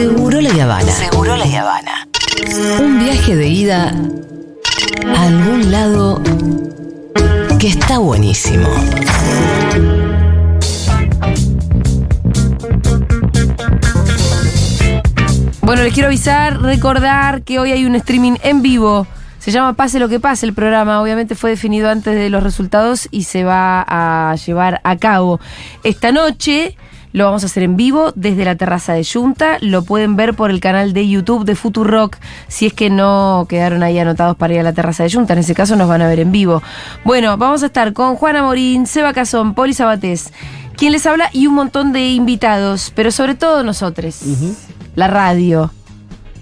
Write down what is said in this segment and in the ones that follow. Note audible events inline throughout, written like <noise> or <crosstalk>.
Seguro la Habana. Seguro la Habana. Un viaje de ida a algún lado que está buenísimo. Bueno, les quiero avisar, recordar que hoy hay un streaming en vivo. Se llama Pase lo que pase el programa. Obviamente fue definido antes de los resultados y se va a llevar a cabo. Esta noche lo vamos a hacer en vivo desde la terraza de Junta. Lo pueden ver por el canal de YouTube de Futurock si es que no quedaron ahí anotados para ir a la terraza de Junta. En ese caso nos van a ver en vivo. Bueno, vamos a estar con Juana Morín, Seba Cazón, Poli Sabatés, quien les habla y un montón de invitados, pero sobre todo nosotros. La radio.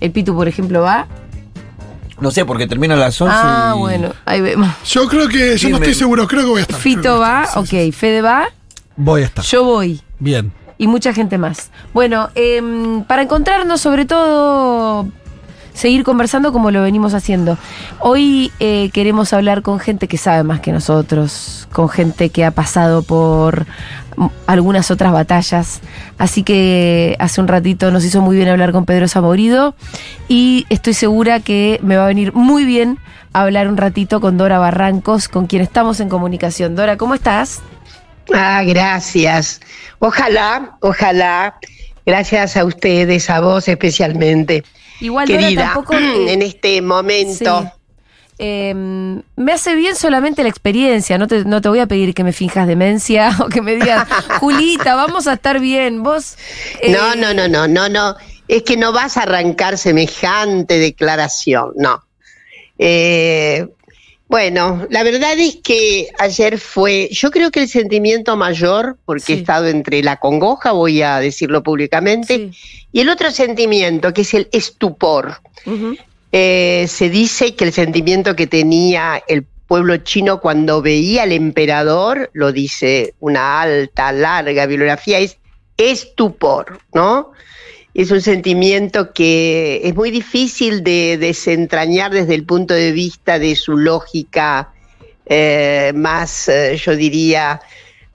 El Pitu, por ejemplo, va. No sé, porque termina a las 11. Ah, y- bueno, ahí vemos. Yo creo que, yo Sí, no me- estoy seguro, creo que voy a estar. Fito que voy a va, estar, sí, ok. Fede va, Voy a estar. yo voy. Bien. Y mucha gente más. Bueno, em, para encontrarnos, sobre todo, seguir conversando como lo venimos haciendo. Hoy eh, queremos hablar con gente que sabe más que nosotros, con gente que ha pasado por algunas otras batallas. Así que hace un ratito nos hizo muy bien hablar con Pedro Zamorido y estoy segura que me va a venir muy bien hablar un ratito con Dora Barrancos, con quien estamos en comunicación. Dora, ¿cómo estás? Ah, gracias. Ojalá, ojalá. Gracias a ustedes, a vos especialmente, Igual querida, tampoco <clears throat> en este momento. Sí. Eh, me hace bien solamente la experiencia, no te, no te voy a pedir que me finjas demencia <laughs> o que me digas, Julita, vamos a estar bien, vos... eh, No, no, no, no, no, no. Es que no vas a arrancar semejante declaración, no. Eh, bueno, la verdad es que ayer fue, yo creo que el sentimiento mayor, porque Sí. he estado entre la congoja, voy a decirlo públicamente, sí, y el otro sentimiento, que es el estupor. Eh, se dice que el sentimiento que tenía el pueblo chino cuando veía al emperador, lo dice una alta, larga bibliografía, es estupor, ¿no? Es un sentimiento que es muy difícil de desentrañar desde el punto de vista de su lógica eh, más, eh, yo diría,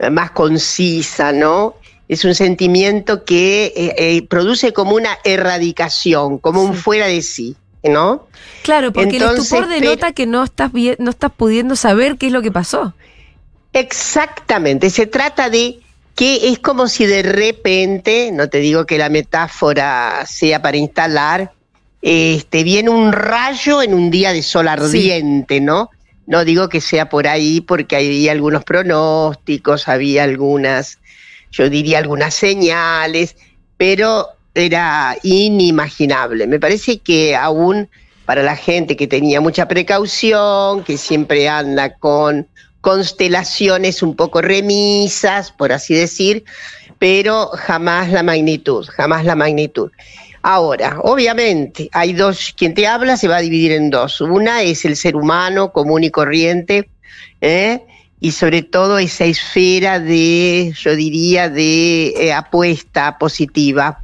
más concisa, ¿no? Es un sentimiento que eh, eh, produce como una erradicación, como un fuera de sí, ¿no? Claro, porque el Entonces, estupor denota que no estás, bien, no estás pudiendo saber qué es lo que pasó. Exactamente, se trata de que es como si de repente, no te digo que la metáfora sea para instalar, este, viene un rayo en un día de sol ardiente, ¿no? No digo que sea por ahí porque había algunos pronósticos, había algunas, yo diría algunas señales, pero era inimaginable. Me parece que aún para la gente que tenía mucha precaución, que siempre anda con constelaciones un poco remisas, por así decir, pero jamás la magnitud, jamás la magnitud. Ahora, obviamente, hay dos, quien te habla se va a dividir en dos. Una es el ser humano común y corriente, ¿eh? y sobre todo esa esfera de, yo diría, de eh, apuesta positiva.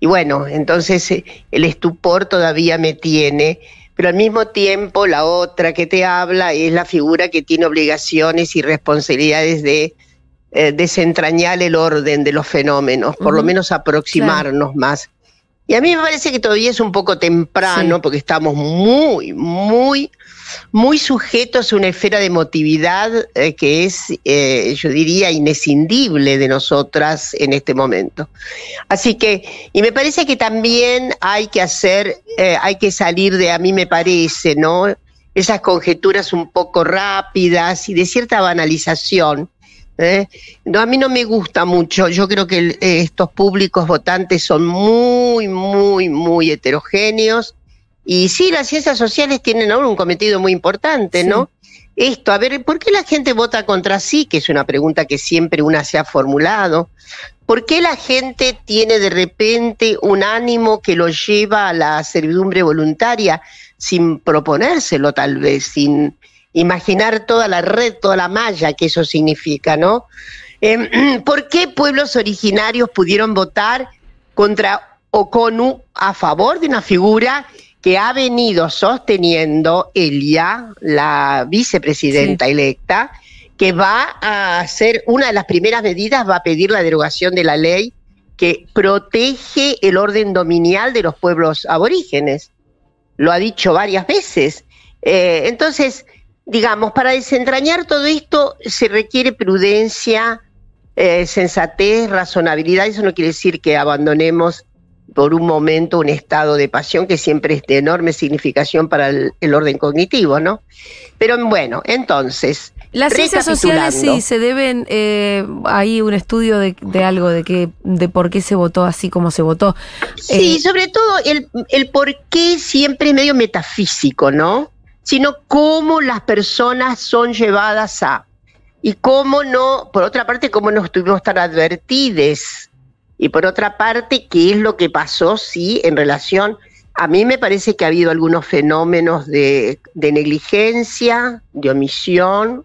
Y bueno, entonces eh, el estupor todavía me tiene, pero al mismo tiempo la otra que te habla es la figura que tiene obligaciones y responsabilidades de eh, desentrañar el orden de los fenómenos, por lo menos aproximarnos más. Y a mí me parece que todavía es un poco temprano Sí. porque estamos muy, muy, muy sujetos a una esfera de emotividad eh, que es, eh, yo diría, inescindible de nosotras en este momento. Así que, y me parece que también hay que hacer, eh, hay que salir de, a mí me parece, ¿no? Esas conjeturas un poco rápidas y de cierta banalización. ¿Eh? No, a mí no me gusta mucho. Yo creo que el- eh, estos públicos votantes son muy, muy, muy heterogéneos. Y sí, las ciencias sociales tienen ahora un cometido muy importante, Sí. ¿no? Esto, a ver, ¿por qué la gente vota contra sí? Que es una pregunta que siempre una se ha formulado. ¿Por qué la gente tiene de repente un ánimo que lo lleva a la servidumbre voluntaria sin proponérselo tal vez, sin imaginar toda la red, toda la malla que eso significa, ¿no? Eh, <clears throat> ¿Por qué pueblos originarios pudieron votar contra Oconu a favor de una figura que ha venido sosteniendo Elia, la vicepresidenta electa, que va a hacer una de las primeras medidas, va a pedir la derogación de la ley porque protege el orden dominial de los pueblos aborígenes. Lo ha dicho varias veces. Eh, entonces, digamos, para desentrañar todo esto se requiere prudencia, eh, sensatez, razonabilidad. Eso no quiere decir que abandonemos por un momento un estado de pasión que siempre es de enorme significación para el, orden cognitivo, ¿no? Pero bueno, entonces. Las ciencias sociales sí se deben, eh, hay un estudio de, algo, de que, de por qué se votó así como se votó. Sí, eh, sobre todo el, el por qué siempre es medio metafísico, ¿no? Sino cómo las personas son llevadas a. Y cómo no, por otra parte, cómo no estuvimos tan advertidos y por otra parte, ¿qué es lo que pasó? Sí, en relación, a mí me parece que ha habido algunos fenómenos de, negligencia, de omisión,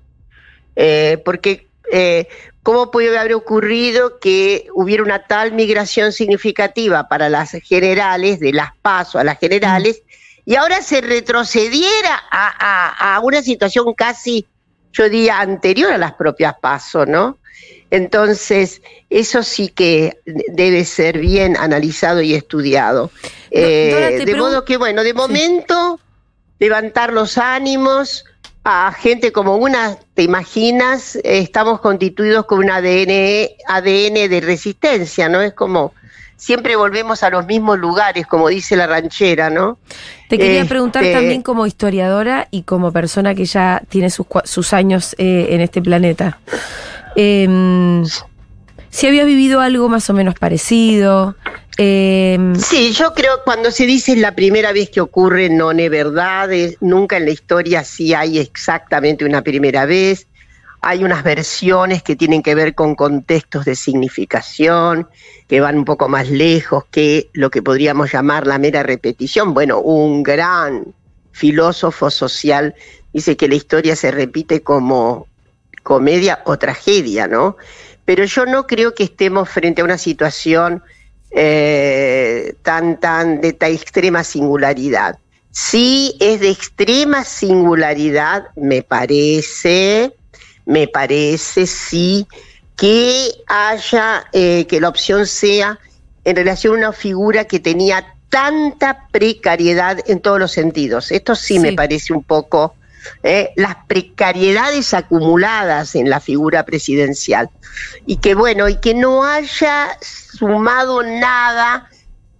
eh, porque eh, ¿cómo puede haber ocurrido que hubiera una tal migración significativa para las generales, de las PASO a las generales, y ahora se retrocediera a, a una situación casi, yo diría, anterior a las propias PASO, ¿no? Entonces, eso sí que debe ser bien analizado y estudiado. Eh, de modo que, bueno, de momento, levantar los ánimos a gente como una, te imaginas, estamos constituidos con un ADN, ADN de resistencia, ¿no? Es como siempre volvemos a los mismos lugares, como dice la ranchera, ¿no? Te quería preguntar este, también como historiadora y como persona que ya tiene sus, sus años eh, en este planeta. Eh, si habías vivido algo más o menos parecido. Em, sí, yo creo cuando se dice la primera vez que ocurre, no es verdad, nunca en la historia sí hay exactamente una primera vez. Hay unas versiones que tienen que ver con contextos de significación, que van un poco más lejos que lo que podríamos llamar la mera repetición. Bueno, un gran filósofo social dice que la historia se repite como comedia o tragedia, ¿no? Pero yo no creo que estemos frente a una situación eh, tan, tan de tan extrema singularidad. Sí es de extrema singularidad, me parece, me parece, sí, que haya, eh, que la opción sea en relación a una figura que tenía tanta precariedad en todos los sentidos. Esto sí. me parece un poco ¿eh? las precariedades acumuladas en la figura presidencial. Y que bueno, y que no haya sumado nada,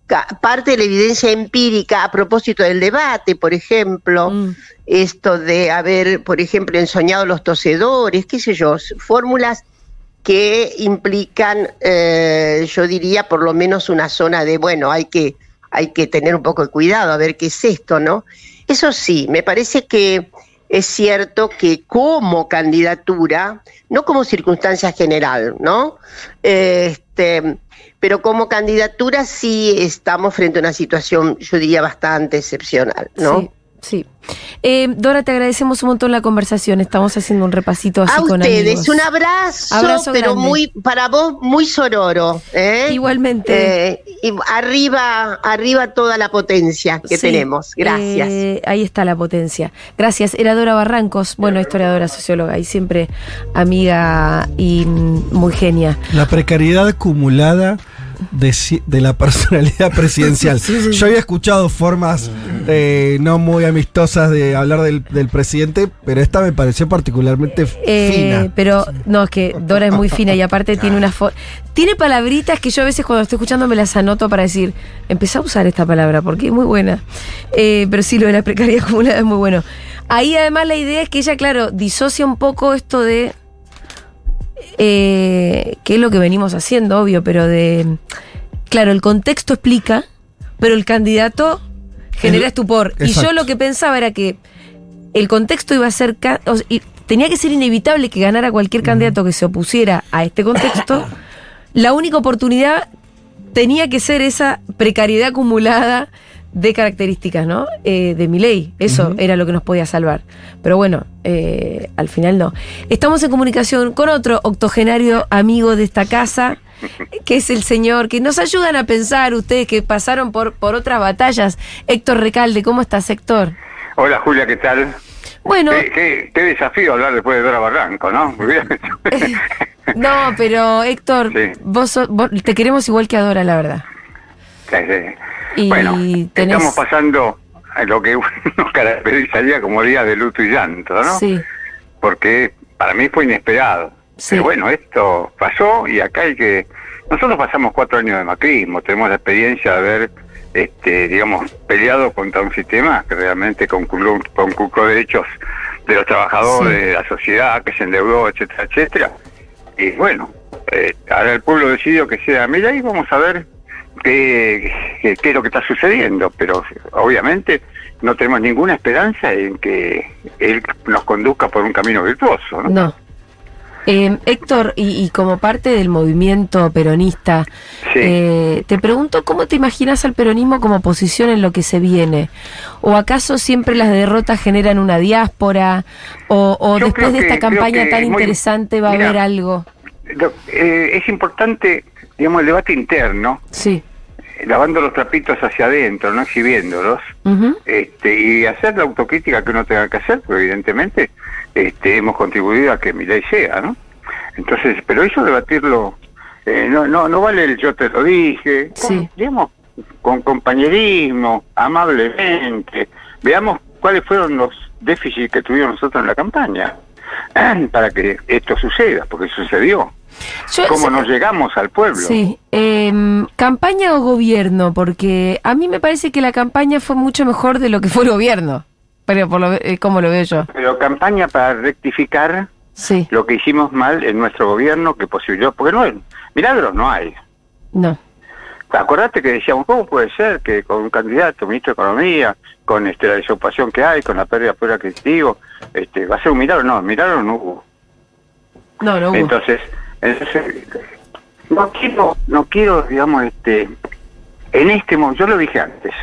parte de la evidencia empírica a propósito del debate, por ejemplo, mm. esto de haber, por ejemplo, ensoñado los tosedores, qué sé yo, fórmulas que implican, eh, yo diría, por lo menos una zona de, bueno, hay que, hay que tener un poco de cuidado a ver qué es esto, ¿no? Eso sí, me parece que es cierto que como candidatura, no como circunstancia general, ¿no? Este, pero como candidatura sí estamos frente a una situación, yo diría, bastante excepcional, ¿no? Sí. Eh, Dora, te agradecemos un montón la conversación. Estamos haciendo un repasito así a ustedes, un abrazo, pero muy para vos muy sororo. ¿eh? Igualmente. Eh, y arriba, arriba toda la potencia que tenemos. Gracias. ahí está la potencia. Gracias. Era Dora Barrancos, bueno, historiadora, socióloga y siempre amiga y muy genia. La precariedad acumulada de, la personalidad <laughs> presidencial. Yo había escuchado formas eh, no muy amistosas de hablar del, presidente, pero esta me pareció particularmente eh, fina. Pero no, es que Dora es muy fina y aparte tiene una tiene palabritas que yo a veces cuando estoy escuchando me las anoto para decir, empecé a usar esta palabra porque es muy buena. Eh, pero sí, lo de la precariedad <laughs> acumulada es muy bueno. Ahí además la idea es que ella, claro, disocia un poco esto de eh, que es lo que venimos haciendo, obvio, pero de. Claro, el contexto explica, pero el candidato genera estupor. Y yo lo que pensaba era que el contexto iba a ser. tenía que ser inevitable que ganara cualquier candidato que se opusiera a este contexto. <coughs> La única oportunidad tenía que ser esa precariedad acumulada de características, ¿no? Eh, de mi ley. Eso era lo que nos podía salvar. Pero bueno, eh, al final no. Estamos en comunicación con otro octogenario amigo de esta casa, que es el señor, que nos ayudan a pensar ustedes que pasaron por, por otras batallas. Héctor Recalde, ¿cómo estás, Héctor? Hola, Julia, ¿qué tal? Bueno. Qué, desafío hablar después de Dora Barranco, ¿no? <laughs> No, pero Héctor, Sí. vos, sos- vos- te queremos igual que Adora, la verdad. Eh, Y bueno, tenés- estamos pasando a lo que <laughs> uno caracterizaría como días de luto y llanto, ¿no? Sí, Porque para mí fue inesperado. Sí. Pero bueno, esto pasó y acá hay que... Nosotros pasamos cuatro años de macrismo, tenemos la experiencia de haber, este, digamos, peleado contra un sistema que realmente conculcó, conculcó derechos de los trabajadores, Sí. de la sociedad, que se endeudó, etcétera, etcétera. Y bueno, eh, ahora el pueblo decidió que sea, mira, ahí vamos a ver qué, qué, qué es lo que está sucediendo, pero obviamente no tenemos ninguna esperanza en que él nos conduzca por un camino virtuoso, ¿no? no. Eh, Héctor, y, y como parte del movimiento peronista, Sí. eh, te pregunto cómo te imaginas al peronismo como posición en lo que se viene. ¿O acaso siempre las derrotas generan una diáspora? ¿O, después de esta que- campaña tan muy- interesante va a haber algo? Lo- eh, es importante, digamos, el debate interno, Sí. eh, lavando los trapitos hacia adentro, no exhibiéndolos, este, y hacer la autocrítica que uno tenga que hacer, porque evidentemente este, hemos contribuido a que mi ley sea, ¿no? Entonces, pero eso debatirlo, eh, no, no, no vale el yo te lo dije, con, digamos, con compañerismo, amablemente, veamos cuáles fueron los déficits que tuvimos nosotros en la campaña <clears throat> para que esto suceda, porque sucedió. Yo- ¿Cómo nos llegamos al pueblo? Sí, em, campaña o gobierno, porque a mí me parece que la campaña fue mucho mejor de lo que fue el gobierno, pero por lo, eh, como lo veo yo. Pero campaña para rectificar Sí, lo que hicimos mal en nuestro gobierno que posibilitó, porque no milagros no hay. no, Acordate que decíamos, ¿cómo puede ser que con un candidato, ministro de Economía, con este, la desocupación que hay, con la pérdida de poder adquisitivo, este, va a ser un milagro? No, milagro no hubo. no, no hubo. Entonces, entonces, no quiero, no quiero, digamos, este, en este momento, yo lo dije antes,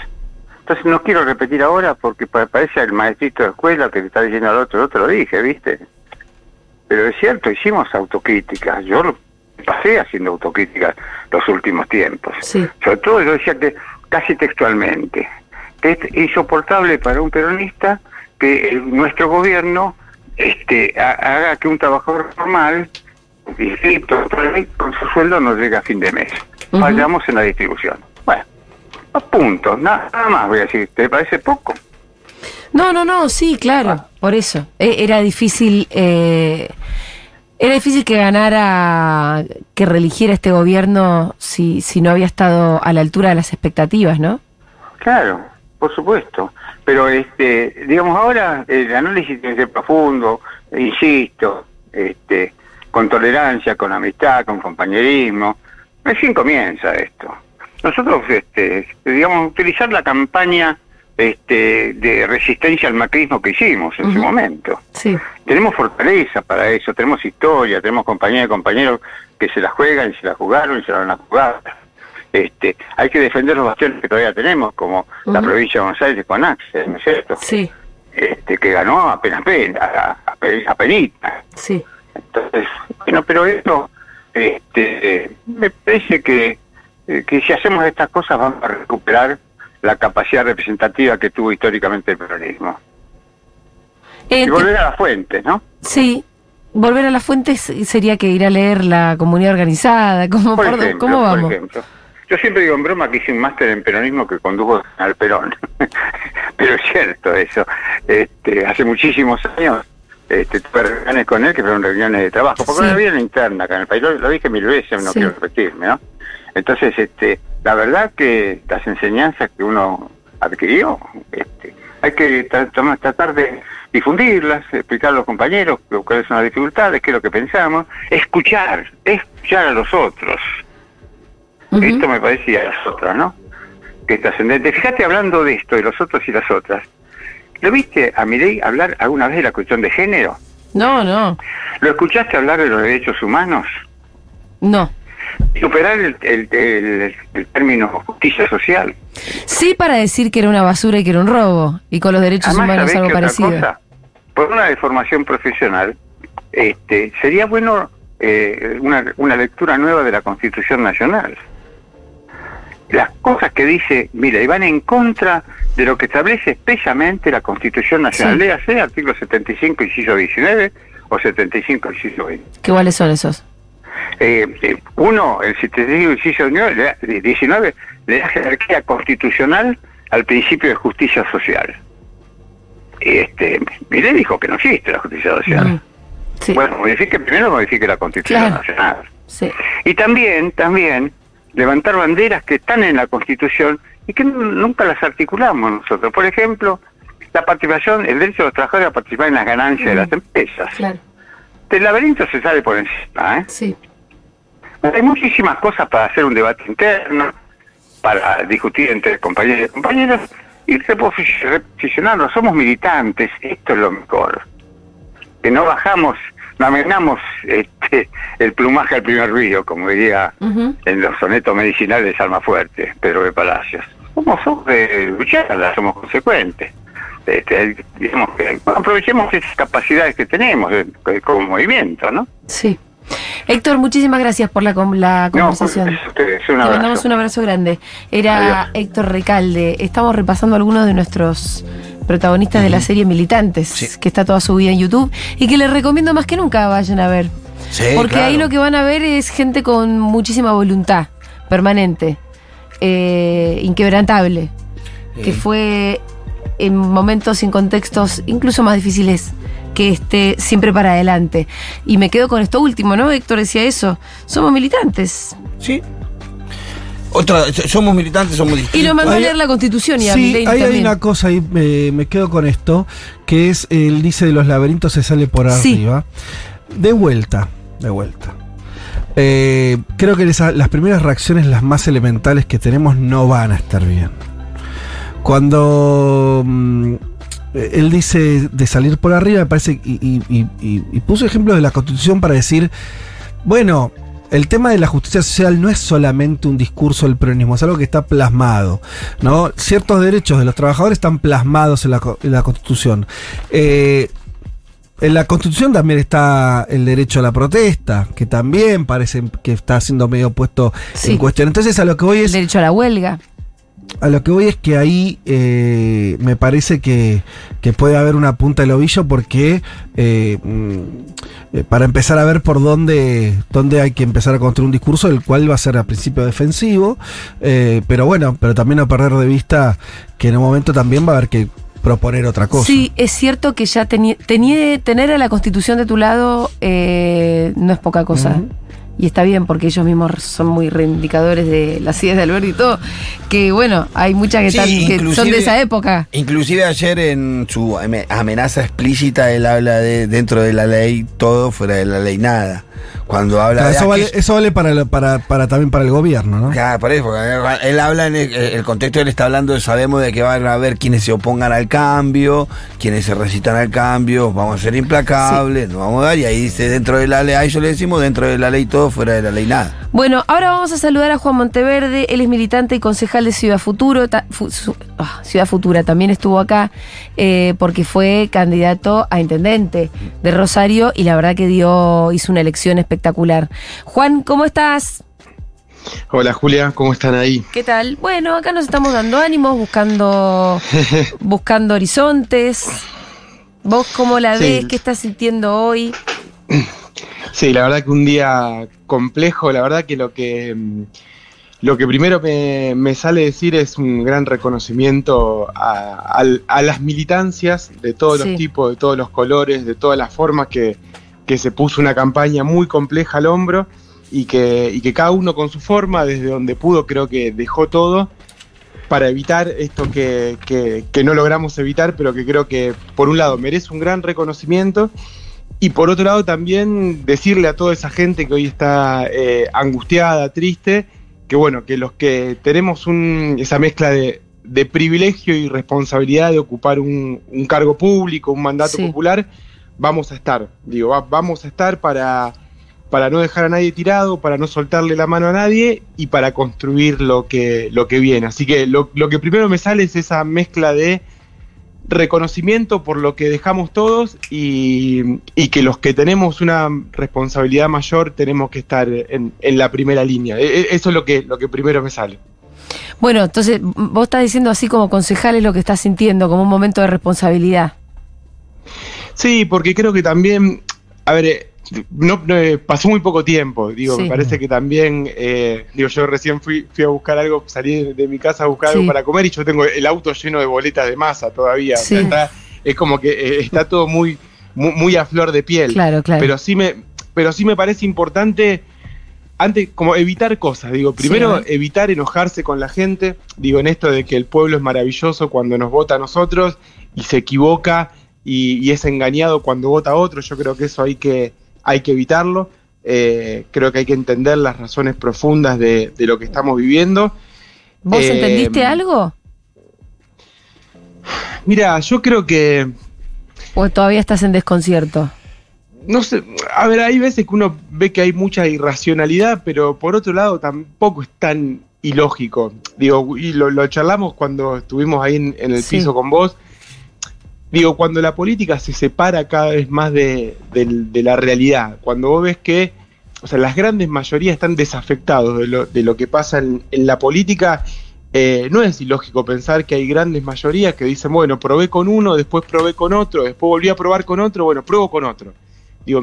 entonces no quiero repetir ahora porque pa- parece el maestrito de escuela que le está diciendo al otro, el otro lo dije, ¿viste? Pero es cierto, hicimos autocrítica, yo lo pasé haciendo autocrítica los últimos tiempos. Sí. Sobre todo yo decía que casi textualmente, que es insoportable para un peronista que el- nuestro gobierno este, ha- haga que un trabajador normal, con su sueldo no llegue a fin de mes. Fallamos en la distribución. Bueno, a punto, nada, nada más voy a decir, ¿te parece poco? No, no, no, sí, claro, por eso. E- Era difícil, eh, era difícil que ganara, que religiera este gobierno si, si no había estado a la altura de las expectativas, ¿no? Claro, por supuesto. Pero, este, digamos, ahora el análisis tiene que ser profundo, insisto, este, con tolerancia, con amistad, con compañerismo. Recién comienza esto. Nosotros, este, digamos, utilizar la campaña este, de resistencia al macrismo que hicimos en su Ujú. momento. Sí. Tenemos fortaleza para eso, tenemos historia, tenemos compañeros y compañeros que se la juegan y se la jugaron y se la van a jugar. Este, hay que defender los bastiones que todavía tenemos, como la provincia de Buenos Aires con Axel, ¿no es cierto? Sí, Este, que ganó apenas pena, a, a, a penita. sí. Entonces, bueno, pero esto, este, me parece que, eh, que si hacemos estas cosas vamos a recuperar la capacidad representativa que tuvo históricamente el peronismo. Eh, Y te- volver a las fuentes, ¿no? Sí, volver a las fuentes sería que ir a leer la comunidad organizada, <laughs> ¿cómo, Por ejemplo, ¿cómo por vamos? ejemplo. Yo siempre digo en broma que hice un máster en peronismo que condujo al Perón. <laughs> Pero es cierto eso. Este, hace muchísimos años este, tuve reuniones con él que fueron reuniones de trabajo. Porque Sí. una vida interna acá en el país. Lo, lo dije mil veces, no Sí. quiero repetirme, ¿no? Entonces, este, la verdad que las enseñanzas que uno adquirió, este, hay que tra- tra- tratar de difundirlas, explicar a los compañeros cuáles son las dificultades, qué es lo que pensamos, escuchar, escuchar a los otros. Esto me parecía a las otras, ¿no? Que es trascendente. Fíjate hablando de esto, de los otros y las otras. ¿Lo viste a Milei hablar alguna vez de la cuestión de género? No, no, ¿Lo escuchaste hablar de los derechos humanos? no. Superar el, el- el- el término justicia social. Sí para decir que era una basura y que era un robo, y con los derechos Además, humanos ¿sabés algo parecido. cosa? Por una deformación profesional, este, sería bueno eh, una, una lectura nueva de la Constitución Nacional. Las cosas que dice, mira, y van en contra de lo que establece especialmente la Constitución Nacional. Sí. Léase artículo 75, inciso 19 o 75, inciso 20. ¿Qué cuáles son esos? Eh, eh, uno, el 75 inciso 19 le da jerarquía constitucional al principio de justicia social. Este, le dijo que no existe la justicia social. Mm. Sí. Bueno, modifique primero modifique la Constitución Claro. Nacional. Sí. Y también, también, levantar banderas que están en la Constitución y que nu- nunca las articulamos nosotros. Por ejemplo, la participación, el derecho de los trabajadores a participar en las ganancias de las empresas. Claro. Del laberinto se sale por encima, ¿eh? Sí. Hay muchísimas cosas para hacer un debate interno, para discutir entre compañeros y compañeros y reposi- reposicionarnos. Somos militantes, esto es lo mejor. Que no bajamos, no amenamos este, el plumaje al primer río, como diría en los sonetos medicinales de Almafuerte, Pedro de Palacios. Somos, de lucharla, somos consecuentes. Este, digamos que aprovechemos esas capacidades que tenemos de- de- como movimiento, ¿no? Sí. Héctor, muchísimas gracias por la, la No, conversación. es- es un Te mandamos un abrazo grande. Era Adiós. Héctor Recalde. Estamos repasando algunos de nuestros protagonistas de la serie Militantes, Sí. que está toda subida en YouTube y que les recomiendo más que nunca vayan a ver. Sí, Porque claro. ahí lo que van a ver es gente con muchísima voluntad, permanente, eh, inquebrantable, que fue en momentos y en contextos incluso más difíciles que esté siempre para adelante. Y me quedo con esto último, ¿no? Héctor decía eso. Somos militantes. Sí. Otra, somos militantes, somos distintos. Y lo mandó a leer la Constitución y a Sí, ahí hay una cosa ahí, me, me quedo con esto, que es, él dice de los laberintos se sale por Sí. arriba. De vuelta, de vuelta. Eh, creo que esa- las primeras reacciones, las más elementales que tenemos, no van a estar bien. Cuando mm, él dice de salir por arriba, me parece, y, y- y- y- y puso ejemplos de la Constitución para decir, bueno, el tema de la justicia social no es solamente un discurso del peronismo, es algo que está plasmado. ¿no? Ciertos derechos de los trabajadores están plasmados en la, en la Constitución. Eh, en la Constitución también está el derecho a la protesta, que también parece que está siendo medio puesto Sí. en cuestión. Entonces a lo que voy El es derecho a la huelga. A lo que voy es que ahí eh, me parece que, que puede haber una punta del ovillo porque eh, mm, eh, para empezar a ver por dónde, dónde hay que empezar a construir un discurso, el cual va a ser a principio defensivo, eh, pero bueno, pero también no perder de vista que en un momento también va a haber que proponer otra cosa. Sí, es cierto que ya tener a la Constitución de tu lado eh, no es poca cosa. Y está bien, porque ellos mismos son muy reivindicadores de las ideas de Alberto y todo. Que bueno, hay muchas que, Sí, están- que son de esa época. Inclusive ayer en su ame- amenaza explícita él habla de dentro de la ley todo, fuera de la ley nada. Cuando habla Claro, de eso, vale, eso vale para, para, para también para el gobierno, ¿no? Claro, por eso, porque él habla en el, el contexto, él está hablando de, sabemos de que van a haber quienes se opongan al cambio, quienes se resistan al cambio, vamos a ser implacables, nos vamos a dar, y ahí dice dentro de la ley, a eso le decimos dentro de la ley todo, fuera de la ley nada. Bueno, ahora vamos a saludar a Juan Monteverde. Él es militante y concejal de Ciudad Futuro. ta- fu- su- ah, Ciudad Futura también estuvo acá eh, porque fue candidato a intendente de Rosario y la verdad que dio hizo una elección espectacular. Juan, ¿cómo estás? Hola Julia, ¿cómo están ahí? ¿Qué tal? Bueno, acá nos estamos dando ánimos, buscando, <laughs> buscando horizontes. ¿Vos cómo la Sí. ves? ¿Qué estás sintiendo hoy? <clears throat> Sí, la verdad que un día complejo, la verdad que lo que mm, lo que primero me, me sale decir es un gran reconocimiento a, las militancias de todos Sí. los tipos, de todos los colores, de todas las formas que, que se puso una campaña muy compleja al hombro y que, y que cada uno con su forma, desde donde pudo, creo que dejó todo para evitar esto que, que- que no logramos evitar, pero que creo que por un lado merece un gran reconocimiento y por otro lado también decirle a toda esa gente que hoy está eh, angustiada, triste, que bueno, que los que tenemos un- esa mezcla de, de privilegio y responsabilidad de ocupar un, un cargo público, un mandato Sí. popular, vamos a estar, digo, va- vamos a estar para, para no dejar a nadie tirado, para no soltarle la mano a nadie y para construir lo que, lo que viene. Así que lo, lo que primero me sale es esa mezcla de reconocimiento por lo que dejamos todos y, y que los que tenemos una responsabilidad mayor tenemos que estar en, en la primera línea. E- e- Eso es lo que, lo que primero me sale. Bueno, entonces vos estás diciendo así como concejal es lo que estás sintiendo, como un momento de responsabilidad. Sí, porque creo que también, a ver, eh, no, no, eh, pasó muy poco tiempo, digo, Sí. me parece que también, eh, digo, yo recién fui, fui a buscar algo, salí de, de mi casa a buscar Sí. algo para comer y yo tengo el auto lleno de boletas de masa todavía, o sea, está- es como que eh, está todo muy, muy, muy a flor de piel. Claro, claro. Pero sí me, pero sí me parece importante antes como evitar cosas, digo, primero evitar enojarse con la gente, digo, en esto de que el pueblo es maravilloso cuando nos vota a nosotros y se equivoca y, y es engañado cuando vota a otro, yo creo que eso hay que, hay que evitarlo, Eh, creo que hay que entender las razones profundas de, de lo que estamos viviendo. ¿Vos Eh, entendiste algo? Mira, yo creo que ¿O todavía estás en desconcierto? no sé, a ver, hay veces que uno ve que hay mucha irracionalidad, pero por otro lado tampoco es tan ilógico. Digo, y lo, lo charlamos cuando estuvimos ahí en, en el Sí. piso con vos. Digo, cuando la política se separa cada vez más de, la realidad, cuando vos ves que, o sea, las grandes mayorías están desafectados de lo, que pasa en, la política, eh, no es ilógico pensar que hay grandes mayorías que dicen, bueno, probé con uno, después probé con otro, después volví a probar con otro, bueno, pruebo con otro. Digo,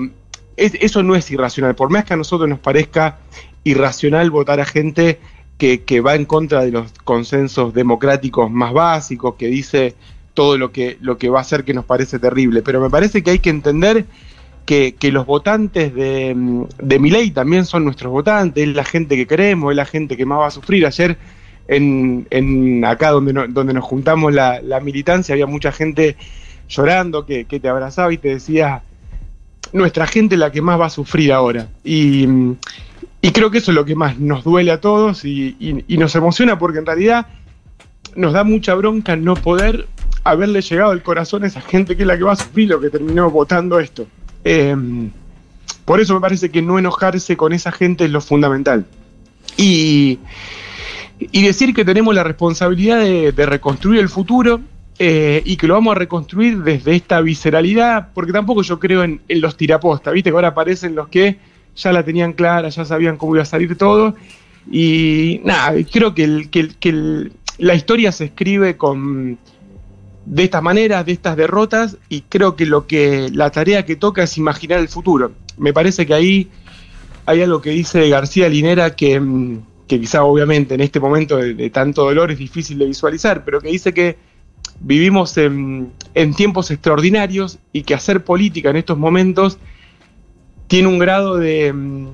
es- eso no es irracional. Por más que a nosotros nos parezca irracional votar a gente que va en contra de los consensos democráticos más básicos, que dice todo lo que, lo que va a hacer que nos parece terrible. Pero me parece que hay que entender que, que los votantes de, mm, de Milei también son nuestros votantes, es la gente que queremos, es la gente que más va a sufrir. Ayer en, en acá donde, donde nos juntamos la, militancia había mucha gente llorando que, que te abrazaba y te decía, nuestra gente es la que más va a sufrir ahora. Y, mm, y creo que eso es lo que más nos duele a todos y- y nos emociona porque en realidad nos da mucha bronca no poder haberle llegado al corazón a esa gente que es la que va a sufrir lo que terminó votando esto. Eh, por eso me parece que no enojarse con esa gente es lo fundamental. Y, y decir que tenemos la responsabilidad de, reconstruir el futuro eh, y que lo vamos a reconstruir desde esta visceralidad, porque tampoco yo creo en, los tirapostas, viste que ahora aparecen los que ya la tenían clara, ya sabían cómo iba a salir todo, y nada, creo que, la historia se escribe con de estas maneras, de estas derrotas, y creo que lo que la tarea que toca es imaginar el futuro. Me parece que ahí hay algo que dice García Linera que, mm, que quizá obviamente en este momento de, tanto dolor es difícil de visualizar, pero que dice que vivimos en, en tiempos extraordinarios y que hacer política en estos momentos tiene un grado de, mm,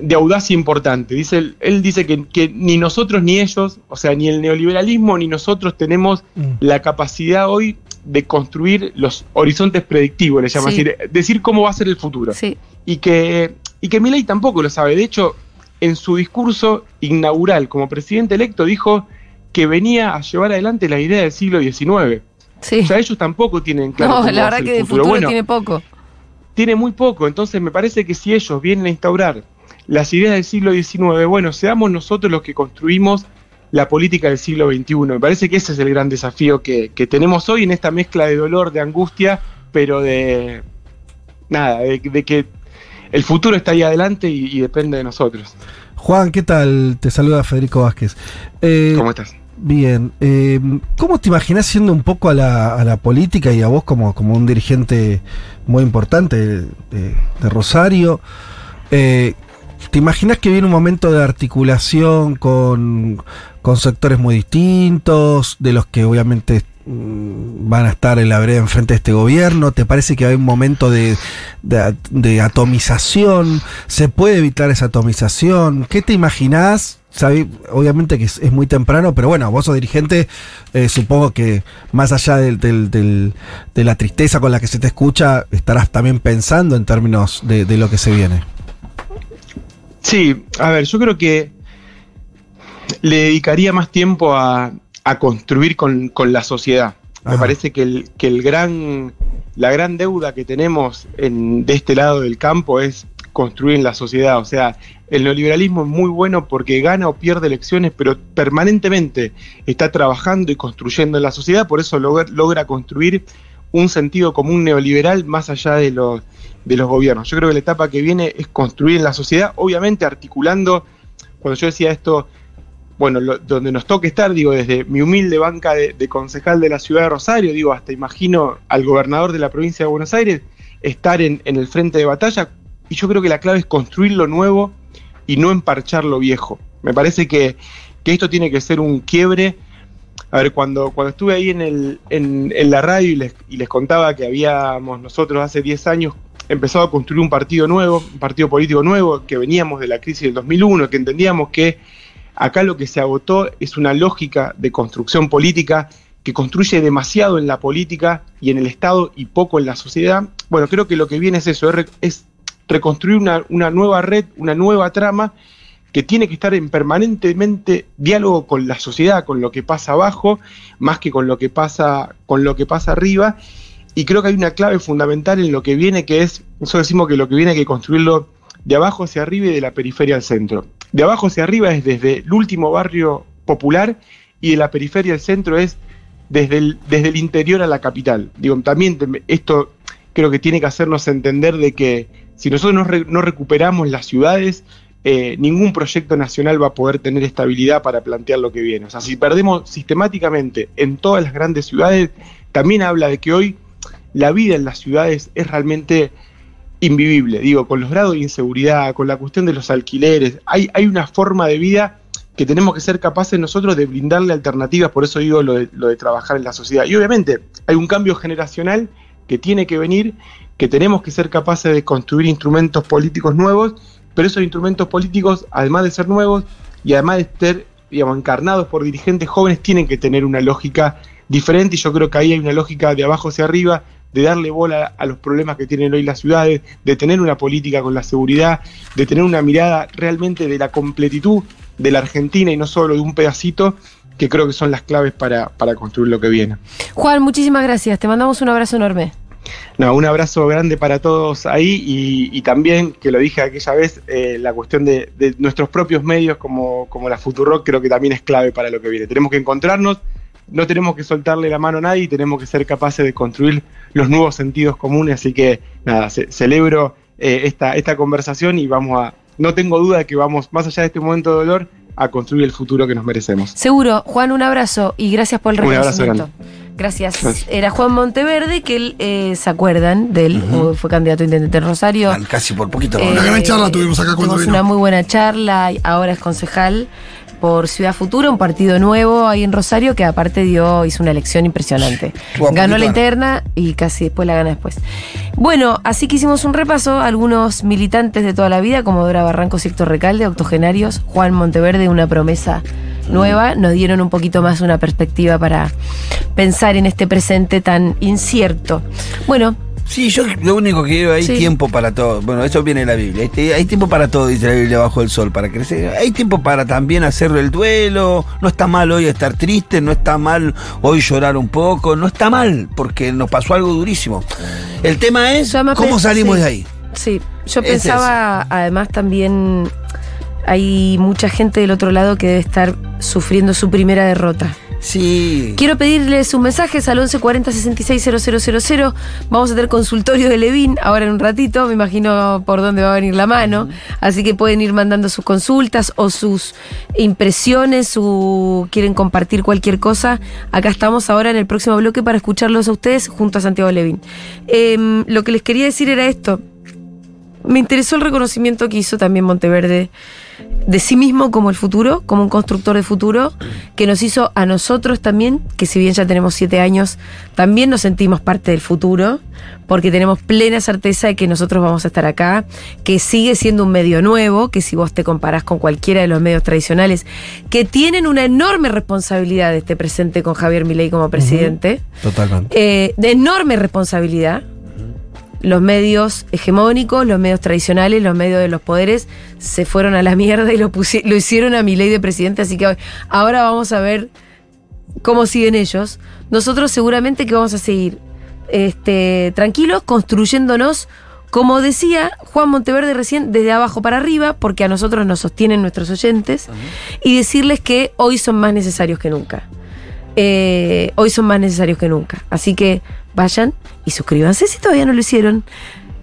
de audacia importante. Dice, él, dice que, que ni nosotros ni ellos, o sea, ni el neoliberalismo ni nosotros tenemos Mm. la capacidad hoy de construir los horizontes predictivos, le llama Sí. decir, decir cómo va a ser el futuro Sí. y que, y que Milei tampoco lo sabe. De hecho, en su discurso inaugural como presidente electo dijo que venía a llevar adelante la idea del siglo XIX. Sí. O sea, ellos tampoco tienen claro. no, cómo la va a verdad ser que el de futuro Bueno, tiene poco. tiene muy poco. Entonces me parece que si ellos vienen a instaurar las ideas del siglo XIX, bueno, seamos nosotros los que construimos la política del siglo XXI. Me parece que ese es el gran desafío que, que tenemos hoy en esta mezcla de dolor, de angustia, pero de nada, de, de que el futuro está ahí adelante y, y depende de nosotros. Juan, ¿qué tal? Te saluda Federico Vázquez. Eh, ¿Cómo estás? Bien, eh, ¿cómo te imaginas siendo un poco a la, a la política y a vos como, como un dirigente muy importante de Rosario? Eh, ¿Te imaginas que viene un momento de articulación con, con sectores muy distintos, de los que obviamente mm, van a estar en la vereda enfrente de este gobierno? ¿Te parece que hay un momento de, de- atomización? ¿Se puede evitar esa atomización? ¿Qué te imaginás? Sabe- obviamente que es, es muy temprano, pero bueno, vos sos dirigente, eh, supongo que más allá del- del- del- de la tristeza con la que se te escucha, estarás también pensando en términos de, de lo que se viene. Sí, a ver, yo creo que le dedicaría más tiempo a, a construir con, con la sociedad. Me parece que, el, que el gran, la gran deuda que tenemos en, de este lado del campo es construir en la sociedad. O sea, el neoliberalismo es muy bueno porque gana o pierde elecciones, pero permanentemente está trabajando y construyendo en la sociedad, por eso logra, logra construir un sentido común neoliberal más allá de los, de los gobiernos. Yo creo que la etapa que viene es construir en la sociedad, obviamente articulando, cuando yo decía esto, bueno, lo- donde nos toque estar, digo, desde mi humilde banca de, concejal de la ciudad de Rosario, digo, hasta imagino al gobernador de la provincia de Buenos Aires estar en, en el frente de batalla y yo creo que la clave es construir lo nuevo y no emparchar lo viejo. Me parece que, que esto tiene que ser un quiebre. A ver, cuando, cuando estuve ahí en, el, en, en la radio y les, y les contaba que habíamos nosotros hace 10 años empezado a construir un partido nuevo, un partido político nuevo, que veníamos de la crisis del 2001, que entendíamos que acá lo que se agotó es una lógica de construcción política que construye demasiado en la política y en el Estado y poco en la sociedad. Bueno, creo que lo que viene es eso, es, re- es reconstruir una, una nueva red, una nueva trama que tiene que estar en permanentemente diálogo con la sociedad, con lo que pasa abajo, más que con lo que pasa, con lo que pasa arriba. Y creo que hay una clave fundamental en lo que viene, que es, nosotros decimos que lo que viene hay que construirlo de abajo hacia arriba y de la periferia al centro. De abajo hacia arriba es desde el último barrio popular y de la periferia al centro es desde el, desde el interior a la capital. Digo, también esto creo que tiene que hacernos entender de que si nosotros no, re- no recuperamos las ciudades, eh, ningún proyecto nacional va a poder tener estabilidad para plantear lo que viene. O sea, si perdemos sistemáticamente en todas las grandes ciudades, también habla de que hoy la vida en las ciudades es realmente invivible. Digo, con los grados de inseguridad, con la cuestión de los alquileres, hay, una forma de vida que tenemos que ser capaces nosotros de brindarle alternativas, por eso digo lo de, lo de trabajar en la sociedad. Y obviamente hay un cambio generacional que tiene que venir, que tenemos que ser capaces de construir instrumentos políticos nuevos, pero esos instrumentos políticos, además de ser nuevos y además de ser digamos, encarnados por dirigentes jóvenes, tienen que tener una lógica diferente y yo creo que ahí hay una lógica de abajo hacia arriba, de darle bola a los problemas que tienen hoy las ciudades, de tener una política con la seguridad, de tener una mirada realmente de la completitud de la Argentina y no solo de un pedacito, que creo que son las claves para, para construir lo que viene. Juan, muchísimas gracias. Te mandamos un abrazo enorme. No, un abrazo grande para todos ahí y, y también, que lo dije aquella vez, eh, la cuestión de, de nuestros propios medios como, como la Futurock creo que también es clave para lo que viene. Tenemos que encontrarnos, no tenemos que soltarle la mano a nadie y tenemos que ser capaces de construir los nuevos sentidos comunes. Así que nada, ce- celebro eh, esta, esta conversación y vamos a, no tengo duda de que vamos, más allá de este momento de dolor, a construir el futuro que nos merecemos. Seguro. Juan, un abrazo y gracias por el Un abrazo reconocimiento. Gracias. Gracias. Era Juan Monteverde, que él, eh, ¿se acuerdan de él? Fue candidato a intendente en Rosario. Al- Casi por poquito. Eh. Una gran charla tuvimos acá cuando tuvimos vino. una muy buena charla, y ahora es concejal por Ciudad Futura, un partido nuevo ahí en Rosario que aparte dio, hizo una elección impresionante. Ganó la interna y casi después la gana después. Bueno, así que hicimos un repaso, algunos militantes de toda la vida, como Dora Barranco, Héctor Recalde, octogenarios, Juan Monteverde, una promesa nueva, nos dieron un poquito más una perspectiva para pensar en este presente tan incierto. Bueno, Sí, yo lo único que digo, hay Sí. tiempo para todo. Bueno, eso viene de la Biblia. Hay, te- hay tiempo para todo, dice la Biblia, bajo el sol, para crecer. Hay tiempo para también hacer el duelo. No está mal hoy estar triste, no está mal hoy llorar un poco, no está mal, porque nos pasó algo durísimo. El tema es cómo salimos sí. de ahí. Sí, yo Es pensaba, además también hay mucha gente del otro lado que debe estar sufriendo su primera derrota. Sí. Quiero pedirles sus mensajes al 1140 660000. Vamos a tener consultorio de Levin ahora en un ratito. Me imagino por dónde va a venir la mano. Así que pueden ir mandando sus consultas o sus impresiones, su quieren compartir cualquier cosa. Acá estamos ahora en el próximo bloque para escucharlos a ustedes junto a Santiago Levin. Em, lo que les quería decir era esto. Me interesó el reconocimiento que hizo también Monteverde de sí mismo como el futuro, como un constructor de futuro, que nos hizo a nosotros también, que si bien ya tenemos siete años, también nos sentimos parte del futuro, porque tenemos plena certeza de que nosotros vamos a estar acá, que sigue siendo un medio nuevo, que si vos te comparás con cualquiera de los medios tradicionales, que tienen una enorme responsabilidad de este presente con Javier Milei como presidente, Totalmente. eh, de enorme responsabilidad. Los medios hegemónicos, los medios tradicionales, los medios de los poderes se fueron a la mierda y lo, lo hicieron a mi ley de presidente, así que ahora vamos a ver cómo siguen ellos. Nosotros seguramente que vamos a seguir este, tranquilos, construyéndonos, como decía Juan Monteverde recién, desde abajo para arriba, porque a nosotros nos sostienen nuestros oyentes, y decirles que hoy son más necesarios que nunca eh, hoy son más necesarios que nunca. Así que vayan y suscríbanse si todavía no lo hicieron.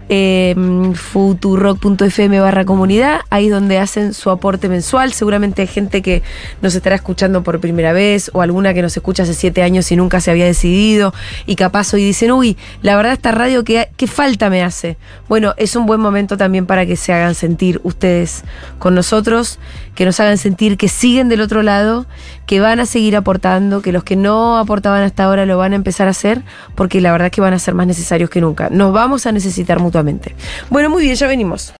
eh, futurock.fm barra comunidad, ahí donde hacen su aporte mensual. Seguramente hay gente que nos estará escuchando por primera vez o alguna que nos escucha hace siete años y nunca se había decidido y capaz hoy dicen, uy, la verdad esta radio, ¿qué, qué falta me hace? Bueno, es un buen momento también para que se hagan sentir ustedes con nosotros, que nos hagan sentir que siguen del otro lado, que van a seguir aportando, que los que no aportaban hasta ahora lo van a empezar a hacer, porque la verdad es que van a ser más necesarios que nunca. Nos vamos a necesitar mutuamente. Bueno, muy bien, ya venimos.